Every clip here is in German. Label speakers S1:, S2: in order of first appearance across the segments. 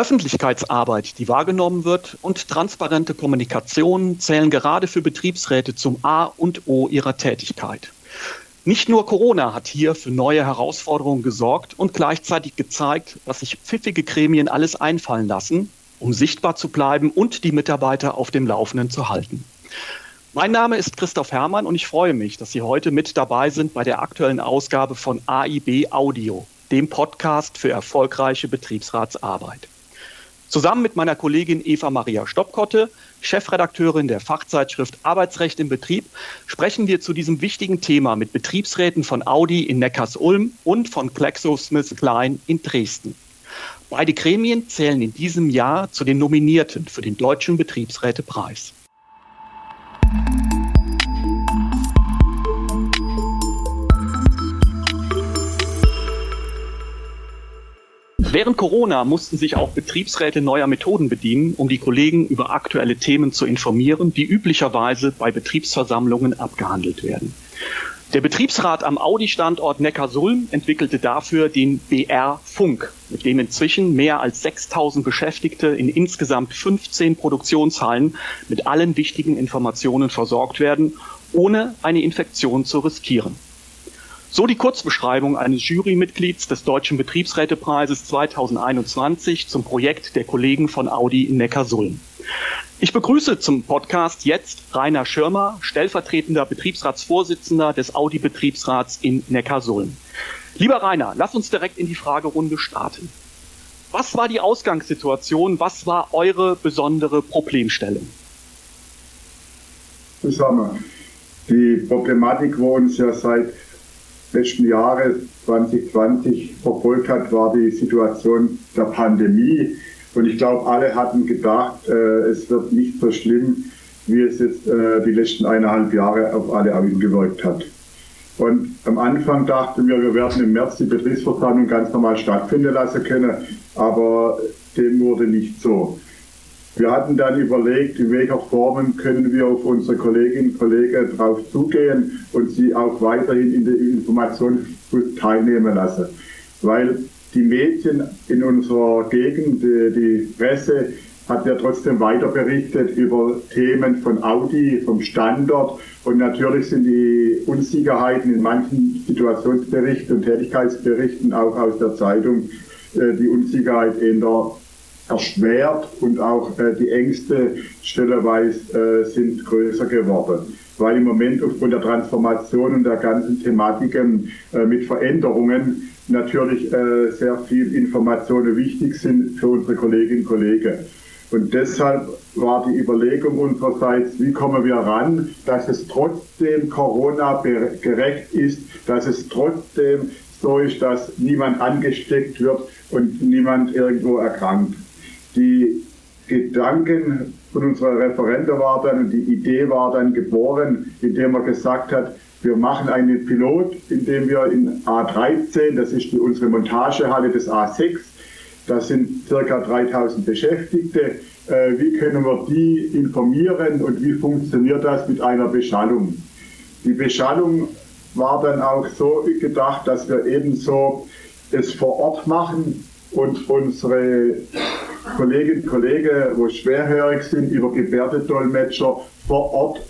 S1: Öffentlichkeitsarbeit, die wahrgenommen wird, und transparente Kommunikation zählen gerade für Betriebsräte zum A und O ihrer Tätigkeit. Nicht nur Corona hat hier für neue Herausforderungen gesorgt und gleichzeitig gezeigt, dass sich pfiffige Gremien alles einfallen lassen, um sichtbar zu bleiben und die Mitarbeiter auf dem Laufenden zu halten. Mein Name ist Christoph Herrmann und ich freue mich, dass Sie heute mit dabei sind bei der aktuellen Ausgabe von AIB Audio, dem Podcast für erfolgreiche Betriebsratsarbeit. Zusammen mit meiner Kollegin Eva Maria Stoppkotte, Chefredakteurin der Fachzeitschrift Arbeitsrecht im Betrieb, sprechen wir zu diesem wichtigen Thema mit Betriebsräten von Audi in Neckars-Ulm und von GlaxoSmithKline in Dresden. Beide Gremien zählen in diesem Jahr zu den Nominierten für den Deutschen Betriebsrätepreis. Während Corona mussten sich auch Betriebsräte neuer Methoden bedienen, um die Kollegen über aktuelle Themen zu informieren, die üblicherweise bei Betriebsversammlungen abgehandelt werden. Der Betriebsrat am Audi-Standort Neckarsulm entwickelte dafür den BR Funk, mit dem inzwischen mehr als 6000 Beschäftigte in insgesamt 15 Produktionshallen mit allen wichtigen Informationen versorgt werden, ohne eine Infektion zu riskieren. So die Kurzbeschreibung eines Jurymitglieds des Deutschen Betriebsrätepreises 2021 zum Projekt der Kollegen von Audi in Neckarsulm. Ich begrüße zum Podcast jetzt Rainer Schirmer, stellvertretender Betriebsratsvorsitzender des Audi-Betriebsrats in Neckarsulm. Lieber Rainer, lass uns direkt in die Fragerunde starten. Was war die Ausgangssituation? Was war eure besondere Problemstellung?
S2: Zusammen. Die Problematik, wo uns ja seit letzten Jahre 2020 verfolgt hat, war die Situation der Pandemie. Und ich glaube, alle hatten gedacht, äh, es wird nicht so schlimm, wie es jetzt äh, die letzten eineinhalb Jahre auf alle gewirkt hat. Und am Anfang dachten wir, wir werden im März die Betriebsversammlung ganz normal stattfinden lassen können, aber dem wurde nicht so. Wir hatten dann überlegt, in welcher Form können wir auf unsere Kolleginnen und Kollegen darauf zugehen und sie auch weiterhin in der Informationsfluss teilnehmen lassen. Weil die Medien in unserer Gegend, die, die Presse, hat ja trotzdem weiter berichtet über Themen von Audi, vom Standort und natürlich sind die Unsicherheiten in manchen Situationsberichten und Tätigkeitsberichten auch aus der Zeitung äh, die Unsicherheit in der erschwert und auch äh, die Ängste stellerweise äh, sind größer geworden. Weil im Moment aufgrund der Transformation und der ganzen Thematiken äh, mit Veränderungen natürlich äh, sehr viel Informationen wichtig sind für unsere Kolleginnen und Kollegen. Und deshalb war die Überlegung unsererseits, wie kommen wir ran, dass es trotzdem Corona gerecht ist, dass es trotzdem so ist, dass niemand angesteckt wird und niemand irgendwo erkrankt die Gedanken von unserer Referente war dann und die Idee war dann geboren, indem er gesagt hat, wir machen einen Pilot, indem wir in A13, das ist die, unsere Montagehalle des A6, da sind circa 3000 Beschäftigte, äh, wie können wir die informieren und wie funktioniert das mit einer Beschallung? Die Beschallung war dann auch so gedacht, dass wir ebenso es vor Ort machen und unsere Kolleginnen und Kollegen, wo schwerhörig sind, über Gebärdendolmetscher vor Ort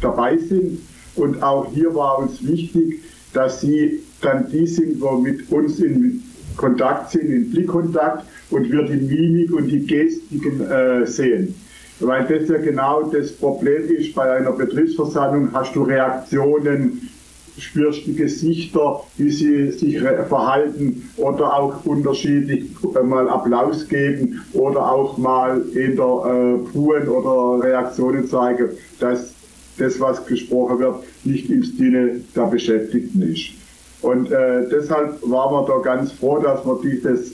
S2: dabei sind. Und auch hier war uns wichtig, dass sie dann die sind, wo mit uns in Kontakt sind, in Blickkontakt und wir die Mimik und die Gestiken äh, sehen. Weil das ja genau das Problem ist, bei einer Betriebsversammlung hast du Reaktionen, spürst die Gesichter, wie sie sich verhalten oder auch unterschiedlich mal Applaus geben oder auch mal eher äh, Buhen oder Reaktionen zeigen, dass das, was gesprochen wird, nicht im Sinne der Beschäftigten ist. Und äh, deshalb waren wir da ganz froh, dass wir dieses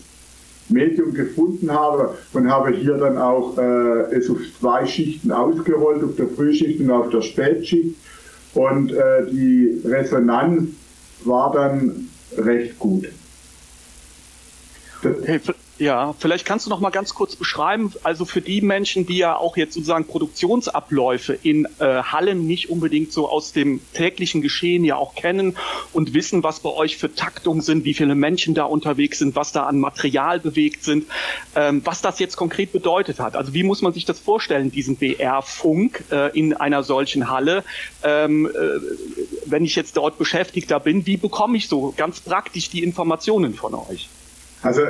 S2: Medium gefunden haben und habe hier dann auch äh, es auf zwei Schichten ausgerollt, auf der Frühschicht und auf der Spätschicht und äh, die Resonanz war dann recht gut.
S1: Hey, Ja, vielleicht kannst du noch mal ganz kurz beschreiben, also für die Menschen, die ja auch jetzt sozusagen Produktionsabläufe in äh, Hallen nicht unbedingt so aus dem täglichen Geschehen ja auch kennen und wissen, was bei euch für Taktungen sind, wie viele Menschen da unterwegs sind, was da an Material bewegt sind, ähm, was das jetzt konkret bedeutet hat. Also wie muss man sich das vorstellen, diesen BR-Funk äh, in einer solchen Halle? Ähm, äh, wenn ich jetzt dort Beschäftigter bin, wie bekomme ich so ganz praktisch die Informationen von euch?
S2: Also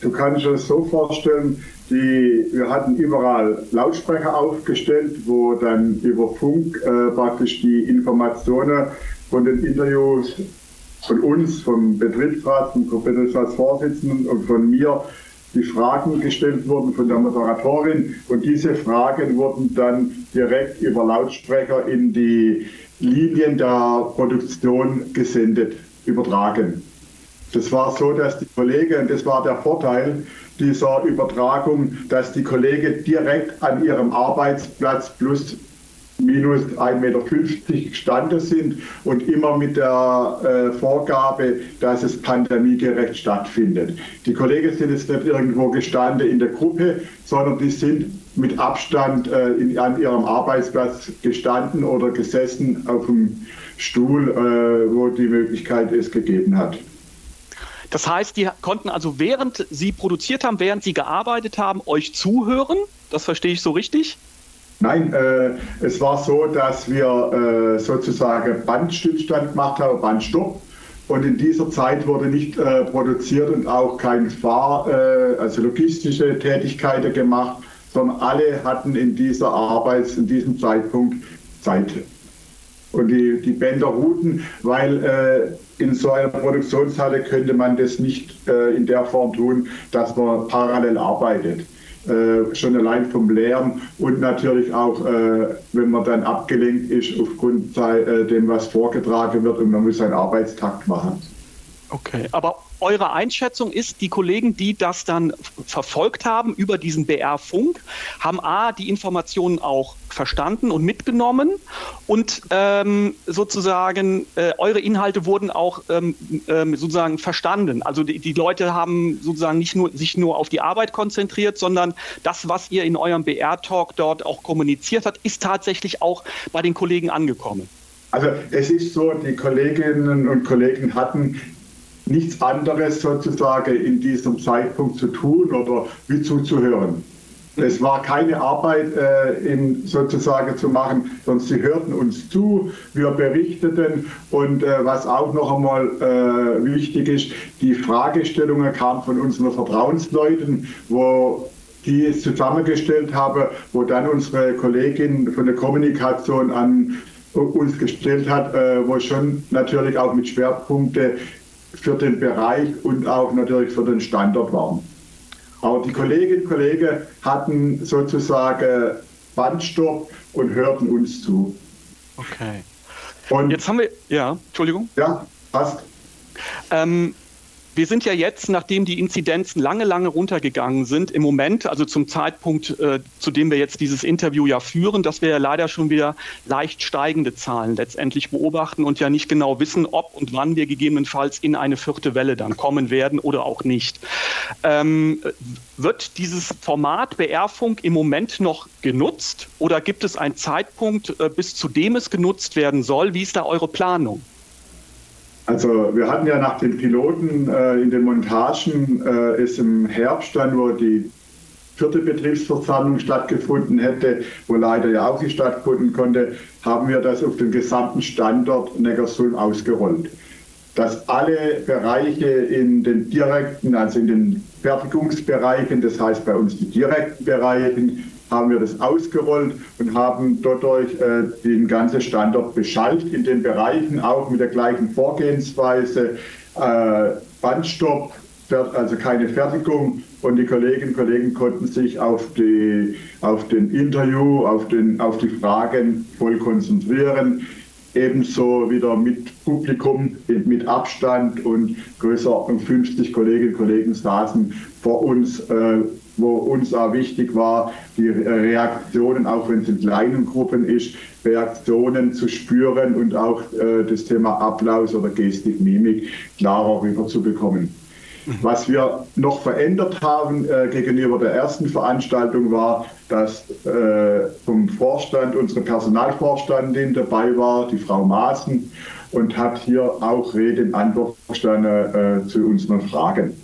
S2: Du kannst das so vorstellen, die, wir hatten überall Lautsprecher aufgestellt, wo dann über Funk äh, praktisch die Informationen von den Interviews von uns, vom Betriebsrat, vom Betriebsratsvorsitzenden und von mir die Fragen gestellt wurden von der Moderatorin und diese Fragen wurden dann direkt über Lautsprecher in die Linien der Produktion gesendet, übertragen. Das war so, dass die Kollegen, das war der Vorteil dieser Übertragung, dass die Kollegen direkt an ihrem Arbeitsplatz plus minus 1,50 Meter gestanden sind und immer mit der äh, Vorgabe, dass es pandemiegerecht stattfindet. Die Kollegen sind jetzt nicht irgendwo gestanden in der Gruppe, sondern die sind mit Abstand äh, in, an ihrem Arbeitsplatz gestanden oder gesessen auf dem Stuhl, äh, wo die Möglichkeit es gegeben hat.
S1: Das heißt, die konnten also während sie produziert haben, während sie gearbeitet haben, euch zuhören. Das verstehe ich so richtig?
S2: Nein, äh, es war so, dass wir äh, sozusagen Bandstillstand gemacht haben, Bandstopp. Und in dieser Zeit wurde nicht äh, produziert und auch kein Fahr-, äh, also logistische Tätigkeiten gemacht, sondern alle hatten in dieser Arbeit, in diesem Zeitpunkt Zeit. Und die, die Bänder ruhten, weil äh, in so einer Produktionshalle könnte man das nicht äh, in der Form tun, dass man parallel arbeitet. Äh, schon allein vom Lärm und natürlich auch, äh, wenn man dann abgelenkt ist aufgrund äh, dem, was vorgetragen wird und man muss einen Arbeitstakt machen.
S1: Okay, aber eure Einschätzung ist, die Kollegen, die das dann verfolgt haben über diesen BR-Funk, haben A, die Informationen auch verstanden und mitgenommen und ähm, sozusagen äh, eure Inhalte wurden auch ähm, ähm, sozusagen verstanden. Also die, die, Leute haben sozusagen nicht nur sich nur auf die Arbeit konzentriert, sondern das, was ihr in eurem BR-Talk dort auch kommuniziert habt, ist tatsächlich auch bei den Kollegen angekommen.
S2: Also es ist so, die Kolleginnen und Kollegen hatten nichts anderes sozusagen in diesem Zeitpunkt zu tun oder wie zuzuhören. Es war keine Arbeit äh, in, sozusagen zu machen, sondern sie hörten uns zu, wir berichteten und äh, was auch noch einmal äh, wichtig ist, die Fragestellungen kamen von unseren Vertrauensleuten, wo die es zusammengestellt haben, wo dann unsere Kollegin von der Kommunikation an uns gestellt hat, äh, wo schon natürlich auch mit Schwerpunkte für den Bereich und auch natürlich für den Standort waren. Aber die Kolleginnen und Kollegen hatten sozusagen Bandstopp und hörten uns zu.
S1: Okay. Und jetzt haben wir, ja, Entschuldigung.
S2: Ja, passt.
S1: Ähm, wir sind ja jetzt, nachdem die Inzidenzen lange, lange runtergegangen sind, im Moment, also zum Zeitpunkt, äh, zu dem wir jetzt dieses Interview ja führen, dass wir ja leider schon wieder leicht steigende Zahlen letztendlich beobachten und ja nicht genau wissen, ob und wann wir gegebenenfalls in eine vierte Welle dann kommen werden oder auch nicht. Ähm, wird dieses Format BR-Funk im Moment noch genutzt oder gibt es einen Zeitpunkt, äh, bis zu dem es genutzt werden soll? Wie ist da eure Planung?
S2: Also wir hatten ja nach den Piloten äh, in den Montagen äh, ist im Herbst dann, wo die vierte Betriebsversammlung stattgefunden hätte, wo leider ja auch nicht stattfinden konnte, haben wir das auf den gesamten Standort Neckarsulm ausgerollt. Dass alle Bereiche in den direkten, also in den Fertigungsbereichen, das heißt bei uns die direkten Bereichen, haben wir das ausgerollt und haben dadurch äh, den ganzen Standort beschallt in den Bereichen, auch mit der gleichen Vorgehensweise. Äh, Bandstopp, also keine Fertigung und die Kolleginnen und Kollegen konnten sich auf, die, auf den Interview, auf, den, auf die Fragen voll konzentrieren. Ebenso wieder mit Publikum, mit Abstand und Größenordnung 50 Kolleginnen und Kollegen saßen vor uns äh, wo uns auch wichtig war, die Reaktionen, auch wenn es in kleinen Gruppen ist, Reaktionen zu spüren und auch äh, das Thema Applaus oder Gestik, Mimik klarer rüberzubekommen. Mhm. Was wir noch verändert haben äh, gegenüber der ersten Veranstaltung war, dass äh, vom Vorstand unsere Personalvorstandin dabei war, die Frau Maaßen, und hat hier auch Rede und Antwort gestanden äh, zu unseren Fragen.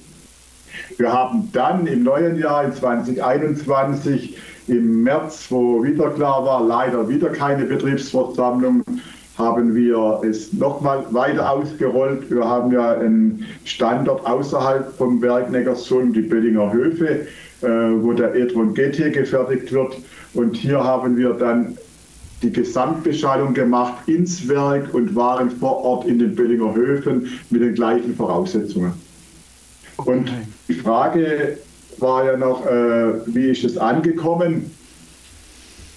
S2: Wir haben dann im neuen Jahr, in 2021, im März, wo wieder klar war, leider wieder keine Betriebsversammlung, haben wir es nochmal weiter ausgerollt. Wir haben ja einen Standort außerhalb vom Werk Neckarsulm, die Böllinger Höfe, äh, wo der e-tron GT gefertigt wird. Und hier haben wir dann die Gesamtbeschallung gemacht ins Werk und waren vor Ort in den Böllinger Höfen mit den gleichen Voraussetzungen. Und die Frage war ja noch, äh, wie ist es angekommen?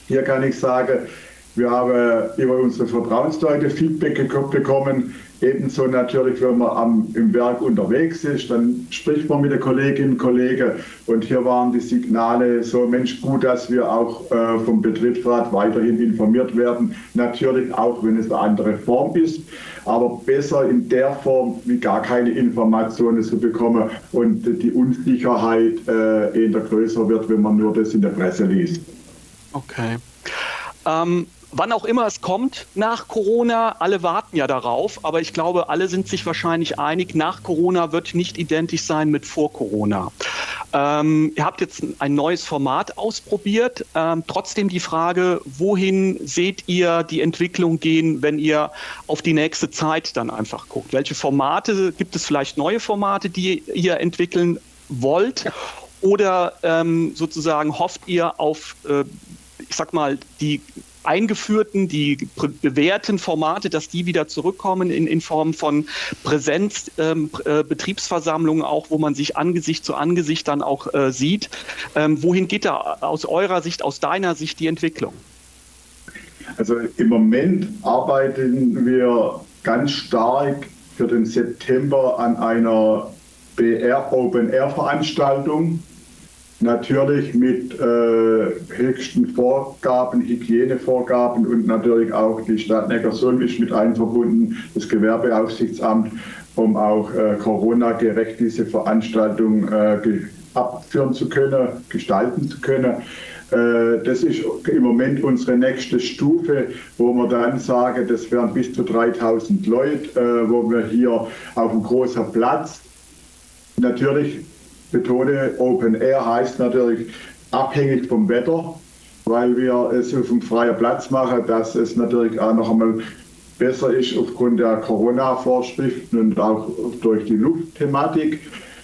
S2: Hier kann ich sagen, wir haben über unsere Vertrauensleute Feedback bekommen. Ebenso natürlich, wenn man am, im Werk unterwegs ist, dann spricht man mit den Kolleginnen und Kollegen. Und hier waren die Signale so, Mensch, gut, dass wir auch äh, vom Betriebsrat weiterhin informiert werden. Natürlich auch, wenn es eine andere Form ist, aber besser in der Form, wie gar keine Informationen zu bekommen und die Unsicherheit äh, eher größer wird, wenn man nur das in der Presse liest.
S1: Okay. Ähm, wann auch immer es kommt nach Corona, alle warten ja darauf, aber ich glaube, alle sind sich wahrscheinlich einig, nach Corona wird nicht identisch sein mit vor Corona. Ähm, ihr habt jetzt ein neues Format ausprobiert. Ähm, trotzdem die Frage, wohin seht ihr die Entwicklung gehen, wenn ihr auf die nächste Zeit dann einfach guckt? Welche Formate, gibt es vielleicht neue Formate, die ihr entwickeln wollt? Oder ähm, sozusagen hofft ihr auf, äh, ich sag mal, die eingeführten, die bewährten Formate, dass die wieder zurückkommen in, in Form von Präsenz, ähm, äh, auch wo man sich Angesicht zu Angesicht dann auch äh, sieht. Ähm, wohin geht da aus eurer Sicht, aus deiner Sicht die Entwicklung?
S2: Also im Moment arbeiten wir ganz stark für den September an einer BR Open Air Veranstaltung Natürlich mit äh, höchsten Vorgaben, Hygienevorgaben und natürlich auch die Stadt Neckarsulm ist mit einverbunden, das Gewerbeaufsichtsamt, um auch äh, Corona-gerecht diese Veranstaltung äh, abführen zu können, gestalten zu können. Äh, das ist im Moment unsere nächste Stufe, wo wir dann sagen, das wären bis zu 3000 Leute, äh, wo wir hier auf einem großen Platz natürlich betone, Open Air heißt natürlich abhängig vom Wetter, weil wir es auf einem freien Platz machen, dass es natürlich auch noch einmal besser ist aufgrund der Corona-Vorschriften und auch durch die Luftthematik.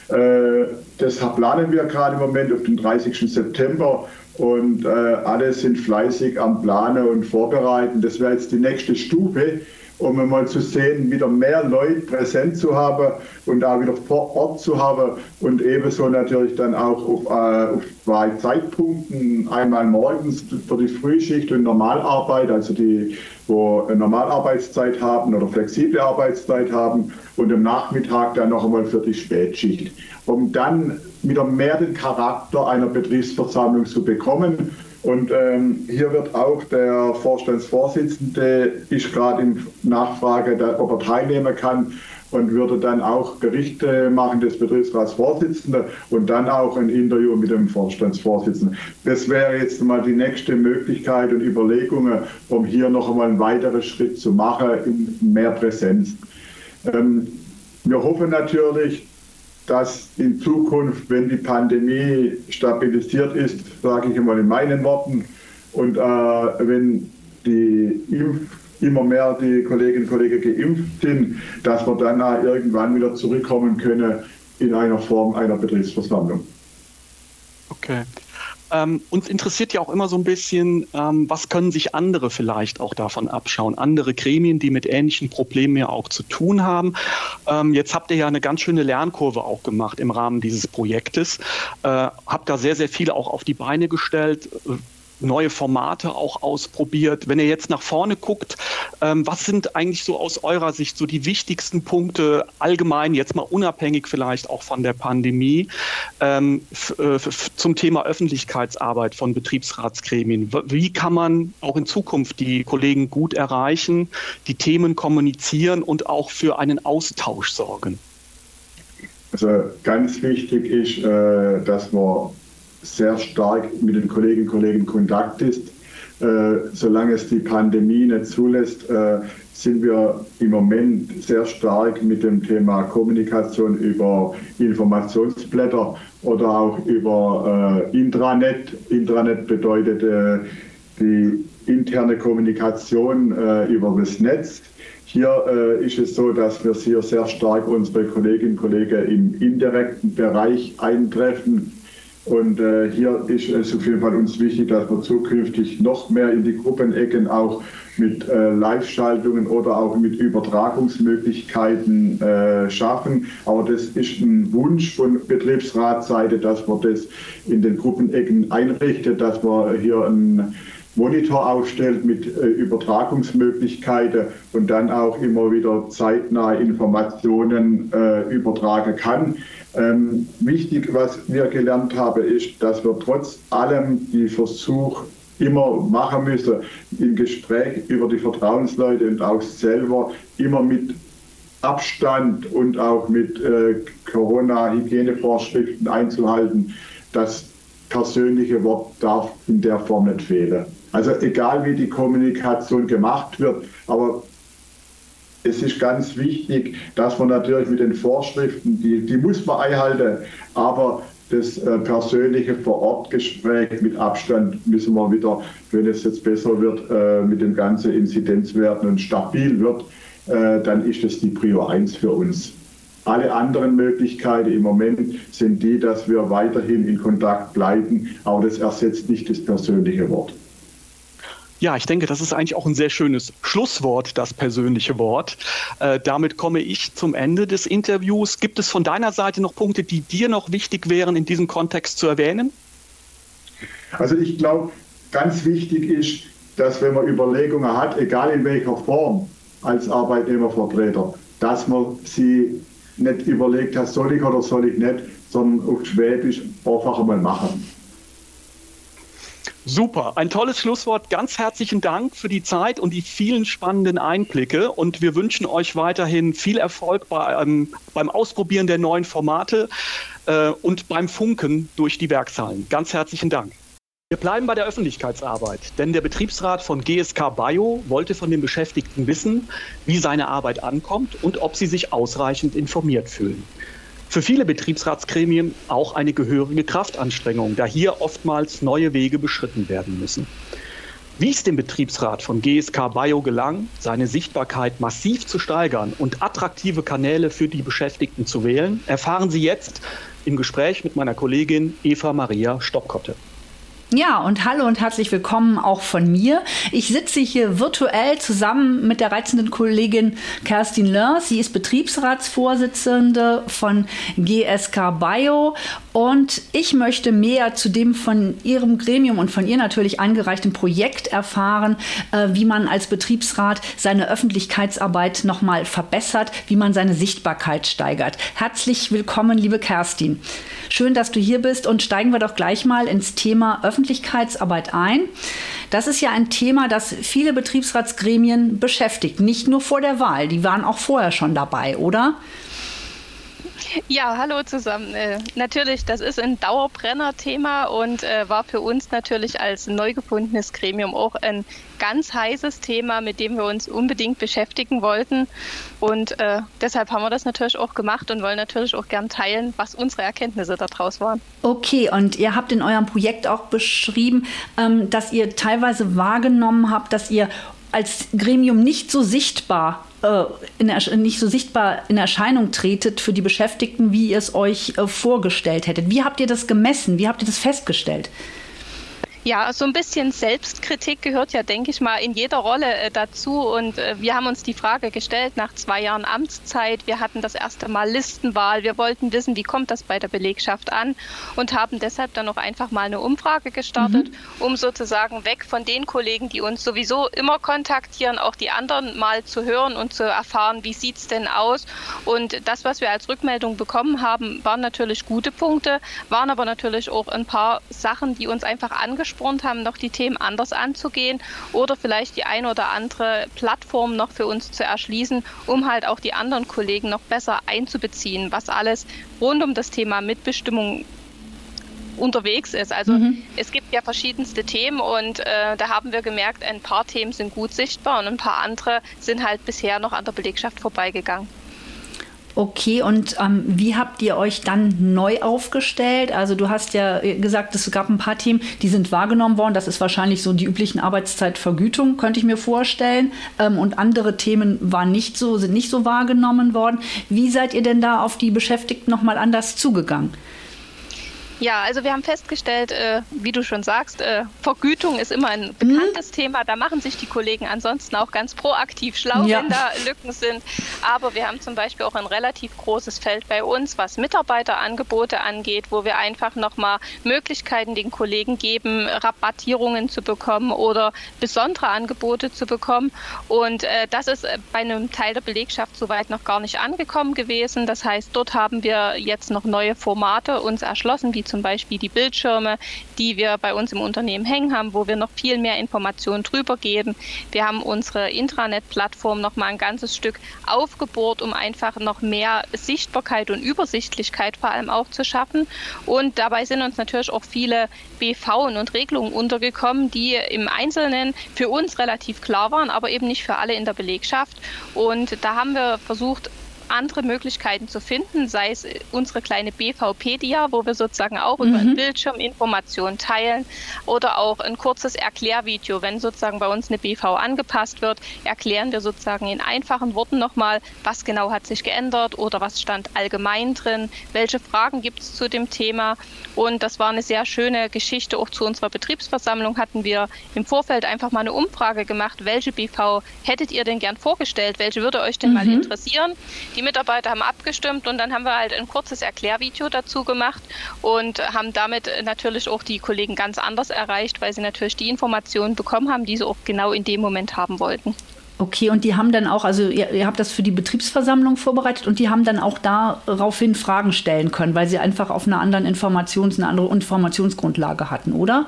S2: Äh, deshalb planen wir gerade im Moment auf den 30. September und äh, alle sind fleißig am Planen und Vorbereiten. Das wäre jetzt die nächste Stufe um mal zu sehen, wieder mehr Leute präsent zu haben und auch wieder vor Ort zu haben und ebenso natürlich dann auch auf, äh, auf zwei Zeitpunkten, einmal morgens für die Frühschicht und Normalarbeit, also die, wo Normalarbeitszeit haben oder flexible Arbeitszeit haben und am Nachmittag dann noch einmal für die Spätschicht, um dann wieder mehr den Charakter einer Betriebsversammlung zu bekommen und ähm, hier wird auch der Vorstandsvorsitzende, ist gerade in Nachfrage, ob er teilnehmen kann und würde dann auch Berichte machen des Betriebsratsvorsitzenden und dann auch ein Interview mit dem Vorstandsvorsitzenden. Das wäre jetzt mal die nächste Möglichkeit und Überlegungen, um hier noch einmal einen weiteren Schritt zu machen in mehr Präsenz. Ähm, wir hoffen natürlich, dass in Zukunft, wenn die Pandemie stabilisiert ist, sage ich einmal in meinen Worten, und äh, wenn die Impf immer mehr die Kolleginnen und Kollegen geimpft sind, dass wir dann irgendwann wieder zurückkommen können in einer Form einer Betriebsversammlung.
S1: Okay. Ähm, uns interessiert ja auch immer so ein bisschen, ähm, was können sich andere vielleicht auch davon abschauen? Andere Gremien, die mit ähnlichen Problemen ja auch zu tun haben. Ähm, jetzt habt ihr ja eine ganz schöne Lernkurve auch gemacht im Rahmen dieses Projektes. Äh, habt da sehr, sehr viel auch auf die Beine gestellt neue Formate auch ausprobiert. Wenn ihr jetzt nach vorne guckt, ähm, was sind eigentlich so aus eurer Sicht so die wichtigsten Punkte allgemein, jetzt mal unabhängig vielleicht auch von der Pandemie, ähm, äh, zum Thema Öffentlichkeitsarbeit von Betriebsratsgremien? Wie kann man auch in Zukunft die Kollegen gut erreichen, die Themen kommunizieren und auch für einen Austausch sorgen?
S2: Also ganz wichtig ist, äh, dass man sehr stark mit den Kolleginnen und Kollegen in Kontakt ist. Äh, solange es die Pandemie nicht zulässt, äh, sind wir im Moment sehr stark mit dem Thema Kommunikation über Informationsblätter oder auch über Intranet. Intranet bedeutet die interne Kommunikation über das Netz. Hier äh, ist es so, dass wir hier sehr stark unsere Kolleginnen und Kollegen im indirekten Bereich eintreffen. Und äh, hier ist es auf jeden Fall uns wichtig, dass wir zukünftig noch mehr in die Gruppenecken auch mit äh, Live-Schaltungen oder auch mit Übertragungsmöglichkeiten äh, schaffen. Aber das ist ein Wunsch von Betriebsratsseite, dass man das in den Gruppenecken einrichtet, dass man hier ein Monitor aufstellt mit äh, Übertragungsmöglichkeiten und dann auch immer wieder zeitnahe Informationen äh, übertragen kann. Ähm, wichtig, was wir gelernt haben, ist, dass wir trotz allem die Versuch immer machen müssen, im Gespräch über die Vertrauensleute und auch selber immer mit Abstand und auch mit äh, Corona-Hygienevorschriften einzuhalten. Das persönliche Wort darf in der Form nicht fehlen. Also egal wie die Kommunikation gemacht wird, aber es ist ganz wichtig, dass man natürlich mit den Vorschriften, die, die muss man einhalten, aber das äh, persönliche Vor-Ort-Gespräch mit Abstand müssen wir wieder, wenn es jetzt besser wird, äh, mit dem ganzen Inzidenzwerten und stabil wird, äh, dann ist das die Prior 1 für uns. Alle anderen Möglichkeiten im Moment sind die, dass wir weiterhin in Kontakt bleiben, aber das ersetzt nicht das persönliche Wort.
S1: Ja, ich denke, das ist eigentlich auch ein sehr schönes Schlusswort, das persönliche Wort. Äh, damit komme ich zum Ende des Interviews. Gibt es von deiner Seite noch Punkte, die dir noch wichtig wären, in diesem Kontext zu erwähnen?
S2: Also ich glaube, ganz wichtig ist, dass wenn man Überlegungen hat, egal in welcher Form als Arbeitnehmervertreter, dass man sie nicht überlegt hat, soll ich oder soll ich nicht, sondern auf Schwäbisch einfach einmal machen.
S1: Super, ein tolles Schlusswort. Ganz herzlichen Dank für die Zeit und die vielen spannenden Einblicke. Und wir wünschen euch weiterhin viel Erfolg bei, ähm, beim Ausprobieren der neuen Formate äh, und beim Funken durch die Werkshallen. Ganz herzlichen Dank. Wir bleiben bei der Öffentlichkeitsarbeit, denn der Betriebsrat von GSK Bio wollte von den Beschäftigten wissen, wie seine Arbeit ankommt und ob sie sich ausreichend informiert fühlen für viele Betriebsratsgremien auch eine gehörige Kraftanstrengung, da hier oftmals neue Wege beschritten werden müssen. Wie es dem Betriebsrat von GSK Bio gelang, seine Sichtbarkeit massiv zu steigern und attraktive Kanäle für die Beschäftigten zu wählen, erfahren Sie jetzt im Gespräch mit meiner Kollegin Eva Maria Stockkotte.
S3: Ja, und hallo und herzlich willkommen auch von mir. Ich sitze hier virtuell zusammen mit der reizenden Kollegin Kerstin Löhr. Sie ist Betriebsratsvorsitzende von GSK Bio und ich möchte mehr zu dem von Ihrem Gremium und von ihr natürlich eingereichten Projekt erfahren, äh, wie man als Betriebsrat seine Öffentlichkeitsarbeit nochmal verbessert, wie man seine Sichtbarkeit steigert. Herzlich willkommen, liebe Kerstin. Schön, dass du hier bist und steigen wir doch gleich mal ins Thema Öffentlichkeitsarbeit Öffentlichkeitsarbeit ein. Das ist ja ein Thema, das viele Betriebsratsgremien beschäftigt, nicht nur vor der Wahl, die waren auch vorher schon dabei, oder?
S4: Ja, hallo zusammen. Äh, natürlich, das ist ein Dauerbrenner-Thema und äh, war für uns natürlich als neu gefundenes Gremium auch ein ganz heißes Thema, mit dem wir uns unbedingt beschäftigen wollten. Und äh, deshalb haben wir das natürlich auch gemacht und wollen natürlich auch gern teilen, was unsere Erkenntnisse daraus waren.
S3: Okay, und ihr habt in eurem Projekt auch beschrieben, ähm, dass ihr teilweise wahrgenommen habt, dass ihr als Gremium nicht so sichtbar äh, nicht so sichtbar in Erscheinung tretet für die Beschäftigten, wie ihr es euch äh, vorgestellt hättet. Wie habt ihr das gemessen? Wie habt ihr das festgestellt?
S4: Ja, so ein bisschen Selbstkritik gehört ja, denke ich mal, in jeder Rolle äh, dazu. Und äh, wir haben uns die Frage gestellt nach zwei Jahren Amtszeit. Wir hatten das erste Mal Listenwahl. Wir wollten wissen, wie kommt das bei der Belegschaft an und haben deshalb dann auch einfach mal eine Umfrage gestartet, mhm. um sozusagen weg von den Kollegen, die uns sowieso immer kontaktieren, auch die anderen mal zu hören und zu erfahren, wie sieht's denn aus. Und das, was wir als Rückmeldung bekommen haben, waren natürlich gute Punkte, waren aber natürlich auch ein paar Sachen, die uns einfach angesprochen angespornt haben, noch die Themen anders anzugehen oder vielleicht die eine oder andere Plattform noch für uns zu erschließen, um halt auch die anderen Kollegen noch besser einzubeziehen, was alles rund um das Thema Mitbestimmung unterwegs ist. Also mhm. es gibt ja verschiedenste Themen und äh, da haben wir gemerkt, ein paar Themen sind gut sichtbar und ein paar andere sind halt bisher noch an der Belegschaft vorbeigegangen.
S3: Okay, und ähm, wie habt ihr euch dann neu aufgestellt? Also du hast ja gesagt, es gab ein paar Themen, die sind wahrgenommen worden. Das ist wahrscheinlich so die üblichen Arbeitszeitvergütung, könnte ich mir vorstellen. Ähm, und andere Themen waren nicht so, sind nicht so wahrgenommen worden. Wie seid ihr denn da auf die Beschäftigten nochmal anders zugegangen?
S4: Ja, also wir haben festgestellt, äh, wie du schon sagst, äh, Vergütung ist immer ein bekanntes mhm. Thema. Da machen sich die Kollegen ansonsten auch ganz proaktiv schlau, ja. wenn da Lücken sind. Aber wir haben zum Beispiel auch ein relativ großes Feld bei uns, was Mitarbeiterangebote angeht, wo wir einfach nochmal Möglichkeiten den Kollegen geben, Rabattierungen zu bekommen oder besondere Angebote zu bekommen. Und äh, das ist äh, bei einem Teil der Belegschaft soweit noch gar nicht angekommen gewesen. Das heißt, dort haben wir jetzt noch neue Formate uns erschlossen, wie zum Beispiel die Bildschirme, die wir bei uns im Unternehmen hängen haben, wo wir noch viel mehr Informationen drüber geben. Wir haben unsere Intranet-Plattform noch mal ein ganzes Stück aufgebohrt, um einfach noch mehr Sichtbarkeit und Übersichtlichkeit vor allem auch zu schaffen. Und dabei sind uns natürlich auch viele BV und Regelungen untergekommen, die im Einzelnen für uns relativ klar waren, aber eben nicht für alle in der Belegschaft. Und da haben wir versucht, andere Möglichkeiten zu finden, sei es unsere kleine BVpedia, wo wir sozusagen auch mhm. über einen Bildschirm Informationen teilen oder auch ein kurzes Erklärvideo. Wenn sozusagen bei uns eine BV angepasst wird, erklären wir sozusagen in einfachen Worten nochmal, was genau hat sich geändert oder was stand allgemein drin, welche Fragen gibt es zu dem Thema. Und das war eine sehr schöne Geschichte. Auch zu unserer Betriebsversammlung hatten wir im Vorfeld einfach mal eine Umfrage gemacht, welche BV hättet ihr denn gern vorgestellt, welche würde euch denn mhm. mal interessieren. Die Mitarbeiter haben abgestimmt und dann haben wir halt ein kurzes Erklärvideo dazu gemacht und haben damit natürlich auch die Kollegen ganz anders erreicht, weil sie natürlich die Informationen bekommen haben, die sie auch genau in dem Moment haben wollten.
S3: Okay, und die haben dann auch, also ihr, ihr, habt das für die Betriebsversammlung vorbereitet und die haben dann auch daraufhin Fragen stellen können, weil sie einfach auf einer anderen Informations, eine andere Informationsgrundlage hatten, oder?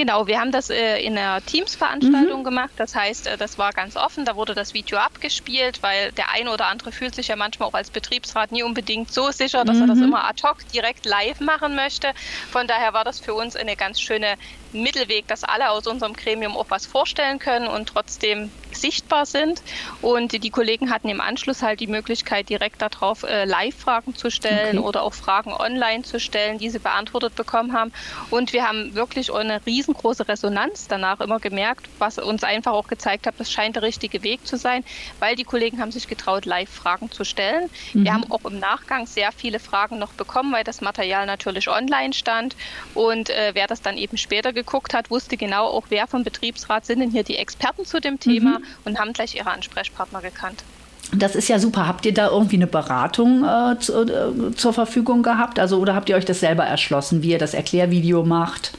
S4: Genau, wir haben das äh, in einer Teams-Veranstaltung mhm. gemacht. Das heißt, äh, das war ganz offen. Da wurde das Video abgespielt, weil der eine oder andere fühlt sich ja manchmal auch als Betriebsrat nie unbedingt so sicher, dass mhm. er das mhm. immer ad hoc direkt live machen möchte. Von daher war das für uns eine ganz schöne Mittelweg, dass alle aus unserem Gremium auch was vorstellen können und trotzdem sichtbar sind. Und die Kollegen hatten im Anschluss halt die Möglichkeit, direkt darauf äh, Live-Fragen zu stellen okay. oder auch Fragen online zu stellen, die sie beantwortet bekommen haben. Und wir haben wirklich eine riesengroße Resonanz danach immer gemerkt, was uns einfach auch gezeigt hat, das scheint der richtige Weg zu sein, weil die Kollegen haben sich getraut, Live-Fragen zu stellen. Mhm. Wir haben auch im Nachgang sehr viele Fragen noch bekommen, weil das Material natürlich online stand. Und äh, wer das dann eben später geguckt hat, wusste genau auch, wer vom Betriebsrat sind denn hier die Experten zu dem Thema mhm. und haben gleich ihre Ansprechpartner gekannt.
S3: Das ist ja super. Habt ihr da irgendwie eine Beratung äh, zu, äh, zur Verfügung gehabt? Also oder habt ihr euch das selber erschlossen, wie ihr das Erklärvideo macht?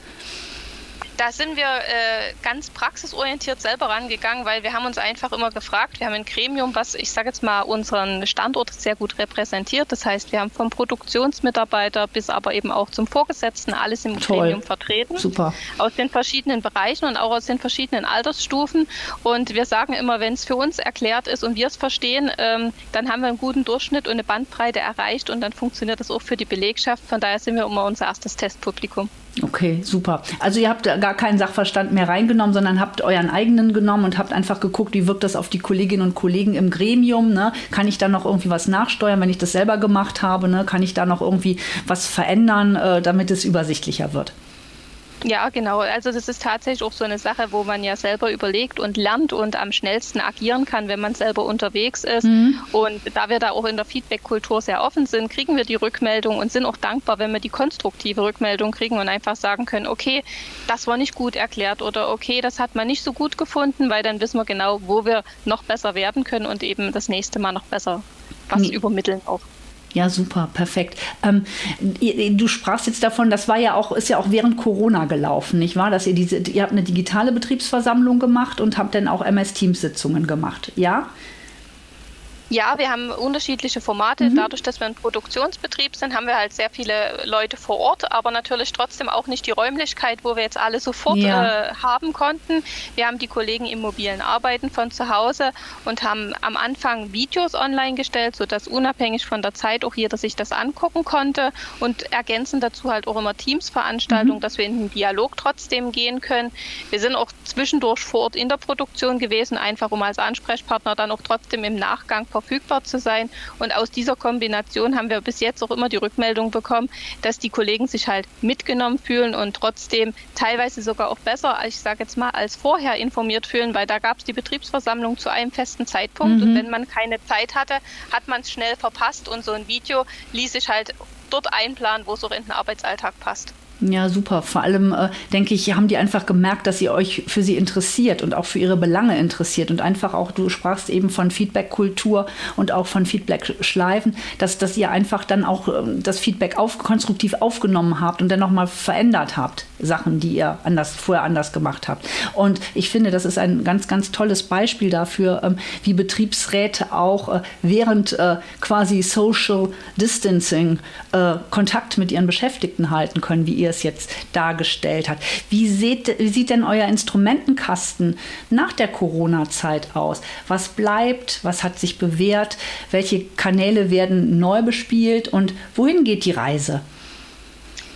S4: Da sind wir äh, ganz praxisorientiert selber rangegangen, weil wir haben uns einfach immer gefragt, wir haben ein Gremium, was ich sage jetzt mal unseren Standort sehr gut repräsentiert. Das heißt, wir haben vom Produktionsmitarbeiter bis aber eben auch zum Vorgesetzten alles im Toll. Gremium vertreten.
S3: Super.
S4: Aus den verschiedenen Bereichen und auch aus den verschiedenen Altersstufen. Und wir sagen immer, wenn es für uns erklärt ist und wir es verstehen, ähm, dann haben wir einen guten Durchschnitt und eine Bandbreite erreicht und dann funktioniert das auch für die Belegschaft. Von daher sind wir immer unser erstes Testpublikum.
S3: Okay, super. Also ihr habt gar keinen Sachverstand mehr reingenommen, sondern habt euren eigenen genommen und habt einfach geguckt, wie wirkt das auf die Kolleginnen und Kollegen im Gremium. Ne? Kann ich da noch irgendwie was nachsteuern, wenn ich das selber gemacht habe? Ne? Kann ich da noch irgendwie was verändern, äh, damit es übersichtlicher wird?
S4: Ja, genau. Also das ist tatsächlich auch so eine Sache, wo man ja selber überlegt und lernt und am schnellsten agieren kann, wenn man selber unterwegs ist. Mhm. Und da wir da auch in der Feedback-Kultur sehr offen sind, kriegen wir die Rückmeldung und sind auch dankbar, wenn wir die konstruktive Rückmeldung kriegen und einfach sagen können, okay, das war nicht gut erklärt oder okay, das hat man nicht so gut gefunden, weil dann wissen wir genau, wo wir noch besser werden können und eben das nächste Mal noch besser was mhm. übermitteln auch.
S3: Ja, super, perfekt. Ähm, du sprachst jetzt davon, das war ja auch, ist ja auch während Corona gelaufen, nicht wahr? Dass ihr diese, ihr habt eine digitale Betriebsversammlung gemacht und habt dann auch MS Teams Sitzungen gemacht, ja?
S4: Ja, wir haben unterschiedliche Formate. Mhm. Dadurch, dass wir ein Produktionsbetrieb sind, haben wir halt sehr viele Leute vor Ort, aber natürlich trotzdem auch nicht die Räumlichkeit, wo wir jetzt alle sofort ja. äh, haben konnten. Wir haben die Kollegen im mobilen Arbeiten von zu Hause und haben am Anfang Videos online gestellt, sodass unabhängig von der Zeit auch jeder sich das angucken konnte und ergänzen dazu halt auch immer Teams-Veranstaltungen, mhm. dass wir in den Dialog trotzdem gehen können. Wir sind auch zwischendurch vor Ort in der Produktion gewesen, einfach um als Ansprechpartner dann auch trotzdem im Nachgang verfügbar zu sein. Und aus dieser Kombination haben wir bis jetzt auch immer die Rückmeldung bekommen, dass die Kollegen sich halt mitgenommen fühlen und trotzdem teilweise sogar auch besser, ich sage jetzt mal, als vorher informiert fühlen, weil da gab es die Betriebsversammlung zu einem festen Zeitpunkt mhm. und wenn man keine Zeit hatte, hat man es schnell verpasst und so ein Video ließ sich halt dort einplanen, wo es auch in den Arbeitsalltag passt.
S3: Ja, super. Vor allem, äh, denke ich, haben die einfach gemerkt, dass ihr euch für sie interessiert und auch für ihre Belange interessiert und einfach auch, du sprachst eben von Feedback-Kultur und auch von Feedback-Schleifen, dass, dass ihr einfach dann auch ähm, das Feedback auf, konstruktiv aufgenommen habt und dann nochmal verändert habt. Sachen, die ihr anders, vorher anders gemacht habt. Und ich finde, das ist ein ganz, ganz tolles Beispiel dafür, ähm, wie Betriebsräte auch äh, während äh, quasi Social Distancing äh, Kontakt mit ihren Beschäftigten halten können, wie ihr es jetzt dargestellt hat. Wie sieht, wie sieht denn euer Instrumentenkasten nach der Corona-Zeit aus? Was bleibt? Was hat sich bewährt? Welche Kanäle werden neu bespielt? Und wohin geht die Reise?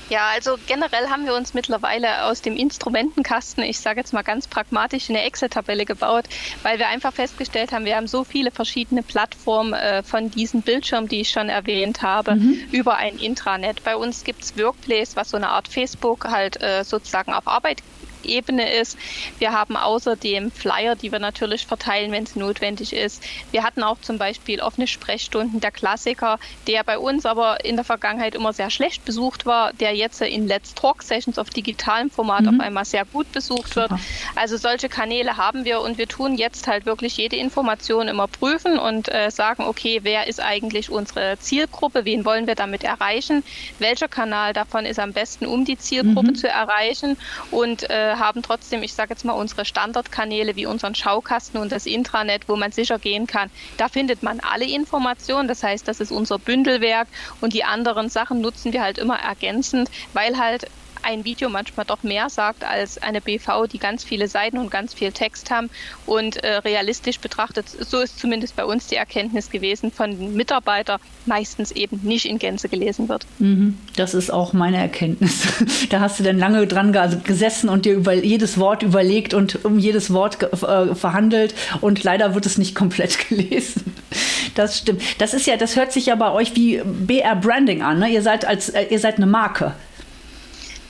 S4: Ja, also generell haben wir uns mittlerweile aus dem Instrumentenkasten, ich sage jetzt mal ganz pragmatisch, eine Excel-Tabelle gebaut, weil wir einfach festgestellt haben, wir haben so viele verschiedene Plattformen äh, von diesen Bildschirmen, die ich schon erwähnt habe, mhm. über ein Intranet. Bei uns gibt es Workplace, was so eine Art Facebook halt äh, sozusagen auf Arbeit Ebene ist. Wir haben außerdem Flyer, die wir natürlich verteilen, wenn es notwendig ist. Wir hatten auch zum Beispiel offene Sprechstunden, der Klassiker, der bei uns aber in der Vergangenheit immer sehr schlecht besucht war, der jetzt in Let's Talk Sessions auf digitalem Format mhm. auf einmal sehr gut besucht Super. wird. Also solche Kanäle haben wir und wir tun jetzt halt wirklich jede Information immer prüfen und äh, sagen, okay, wer ist eigentlich unsere Zielgruppe, wen wollen wir damit erreichen, welcher Kanal davon ist am besten, um die Zielgruppe mhm. zu erreichen und äh, haben trotzdem, ich sage jetzt mal, unsere Standardkanäle wie unseren Schaukasten und das Intranet, wo man sicher gehen kann. Da findet man alle Informationen. Das heißt, das ist unser Bündelwerk und die anderen Sachen nutzen wir halt immer ergänzend, weil halt ein Video manchmal doch mehr sagt als eine BV, die ganz viele Seiten und ganz viel Text haben. Und äh, realistisch betrachtet, so ist zumindest bei uns die Erkenntnis gewesen, von Mitarbeitern meistens eben nicht in Gänze gelesen wird.
S3: Mhm. Das ist auch meine Erkenntnis. da hast du dann lange dran gesessen und dir über jedes Wort überlegt und um jedes Wort äh, verhandelt und leider wird es nicht komplett gelesen. Das stimmt. Das ist ja, das hört sich ja bei euch wie BR Branding an. Ne? Ihr seid als, äh, ihr seid eine Marke.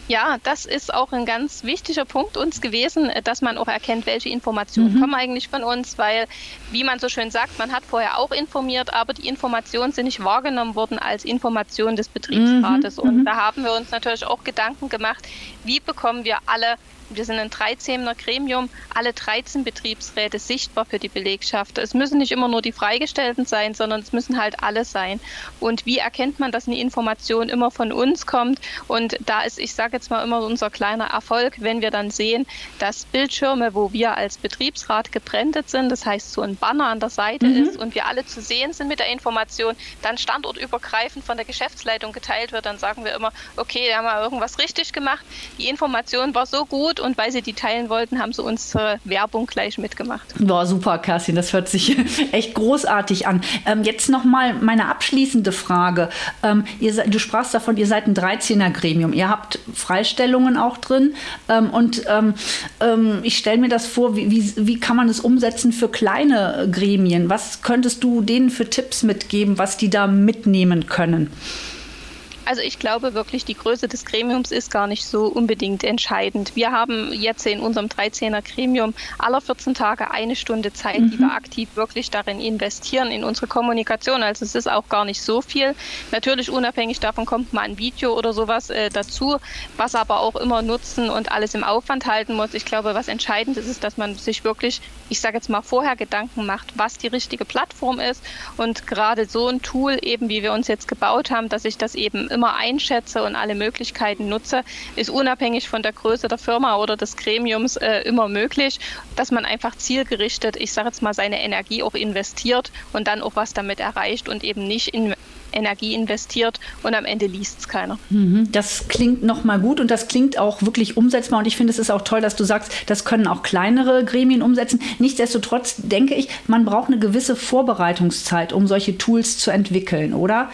S4: Ja, das ist auch ein ganz wichtiger Punkt uns gewesen, äh, dass man auch erkennt, welche Informationen mhm. kommen eigentlich von uns, weil, wie man so schön sagt, man hat vorher auch informiert, aber die Informationen sind nicht wahrgenommen worden als Information des Betriebsrates. Mhm. Und mhm. da haben wir uns natürlich auch Gedanken gemacht, wie bekommen wir alle wir sind ein 13er Gremium, alle 13 Betriebsräte sichtbar für die Belegschaft. Es müssen nicht immer nur die Freigestellten sein, sondern es müssen halt alle sein. Und wie erkennt man, dass eine Information immer von uns kommt? Und da ist, ich sage jetzt mal immer unser kleiner Erfolg, wenn wir dann sehen, dass Bildschirme, wo wir als Betriebsrat gebrandet sind, das heißt so ein Banner an der Seite mhm. ist und wir alle zu sehen sind mit der Information, dann standortübergreifend von der Geschäftsleitung geteilt wird, dann sagen wir immer, okay, da haben wir irgendwas richtig gemacht. Die Information war so gut, und weil sie die teilen wollten, haben sie unsere Werbung gleich mitgemacht.
S3: Boah, super, Kerstin, das hört sich echt großartig an. Ähm, jetzt nochmal meine abschließende Frage. Ähm, ihr, du sprachst davon, ihr seid ein 13er-Gremium. Ihr habt Freistellungen auch drin ähm, und ähm, ähm, ich stelle mir das vor, wie, wie, wie kann man es umsetzen für kleine Gremien? Was könntest du denen für Tipps mitgeben, was die da mitnehmen können?
S4: Also ich glaube wirklich, die Größe des Gremiums ist gar nicht so unbedingt entscheidend. Wir haben jetzt in unserem 13er Gremium aller 14 Tage eine Stunde Zeit, mhm. die wir aktiv wirklich darin investieren, in unsere Kommunikation. Also es ist auch gar nicht so viel. Natürlich unabhängig davon kommt mal ein Video oder sowas äh, dazu, was aber auch immer nutzen und alles im Aufwand halten muss. Ich glaube, was entscheidend ist, ist, dass man sich wirklich, ich sage jetzt mal, vorher Gedanken macht, was die richtige Plattform ist und gerade so ein Tool eben, wie wir uns jetzt gebaut haben, dass ich das eben immer einschätze und alle Möglichkeiten nutze, ist unabhängig von der Größe der Firma oder des Gremiums äh, immer möglich, dass man einfach zielgerichtet, ich sage jetzt mal, seine Energie auch investiert und dann auch was damit erreicht und eben nicht in Energie investiert und am Ende liest es keiner.
S3: Mhm, das klingt nochmal gut und das klingt auch wirklich umsetzbar und ich finde es ist auch toll, dass du sagst, das können auch kleinere Gremien umsetzen. Nichtsdestotrotz denke ich, man braucht eine gewisse Vorbereitungszeit, um solche Tools zu entwickeln, oder?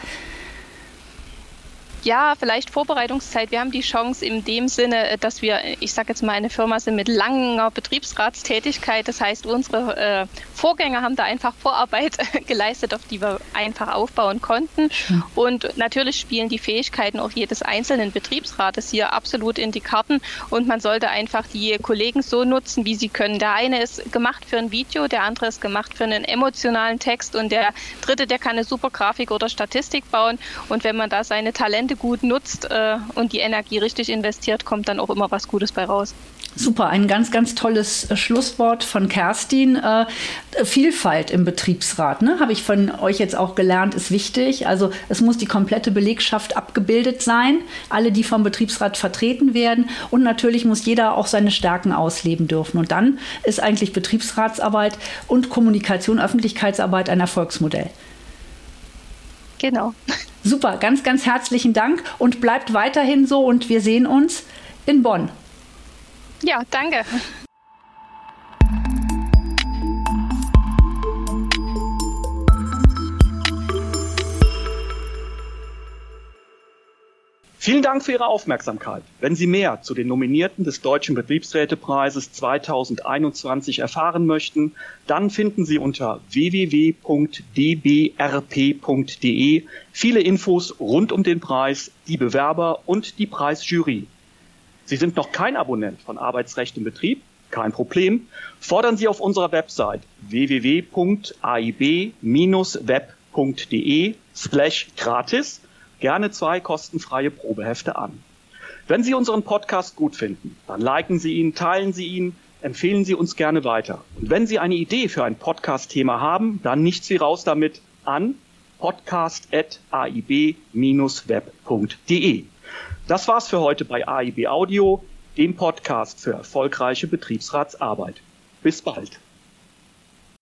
S4: Ja, vielleicht Vorbereitungszeit. Wir haben die Chance in dem Sinne, äh, dass wir, ich sage jetzt mal, eine Firma sind mit langer Betriebsratstätigkeit. Das heißt, unsere äh, Vorgänger haben da einfach Vorarbeit geleistet, auf die wir einfach aufbauen konnten. Und natürlich spielen die Fähigkeiten auch jedes einzelnen Betriebsrates hier absolut in die Karten. Und man sollte einfach die Kollegen so nutzen, wie sie können. Der eine ist gemacht für ein Video, der andere ist gemacht für einen emotionalen Text und der dritte, der kann eine super Grafik oder Statistik bauen. Und wenn man da seine Talente Talente gut nutzt äh, und die Energie richtig investiert, kommt dann auch immer was Gutes bei raus.
S3: Super, ein ganz, ganz tolles äh, Schlusswort von Kerstin. Äh, Vielfalt im Betriebsrat, ne, habe ich von euch jetzt auch gelernt, ist wichtig. Also es muss die komplette Belegschaft abgebildet sein, alle, die vom Betriebsrat vertreten werden. Und natürlich muss jeder auch seine Stärken ausleben dürfen. Und dann ist eigentlich Betriebsratsarbeit und Kommunikation, Öffentlichkeitsarbeit ein Erfolgsmodell.
S4: Genau.
S3: Super, ganz, ganz herzlichen Dank und bleibt weiterhin so und wir sehen uns in Bonn.
S4: Ja, danke.
S1: Vielen Dank für Ihre Aufmerksamkeit. Wenn Sie mehr zu den Nominierten des Deutschen Betriebsrätepreises 2021 erfahren möchten, dann finden Sie unter www.dbrp.de viele Infos rund um den Preis, die Bewerber und die Preisjury. Sie sind noch kein Abonnent von Arbeitsrecht im Betrieb? Kein Problem. Fordern Sie auf unserer Website www.aib-web.de slash gratis gerne zwei kostenfreie Probehefte an. Wenn Sie unseren Podcast gut finden, dann liken Sie ihn, teilen Sie ihn, empfehlen Sie uns gerne weiter. Und wenn Sie eine Idee für ein Podcast-Thema haben, dann nichts wie raus damit an podcast.aib-web.de. Das war's für heute bei AIB Audio, dem Podcast für erfolgreiche Betriebsratsarbeit. Bis bald.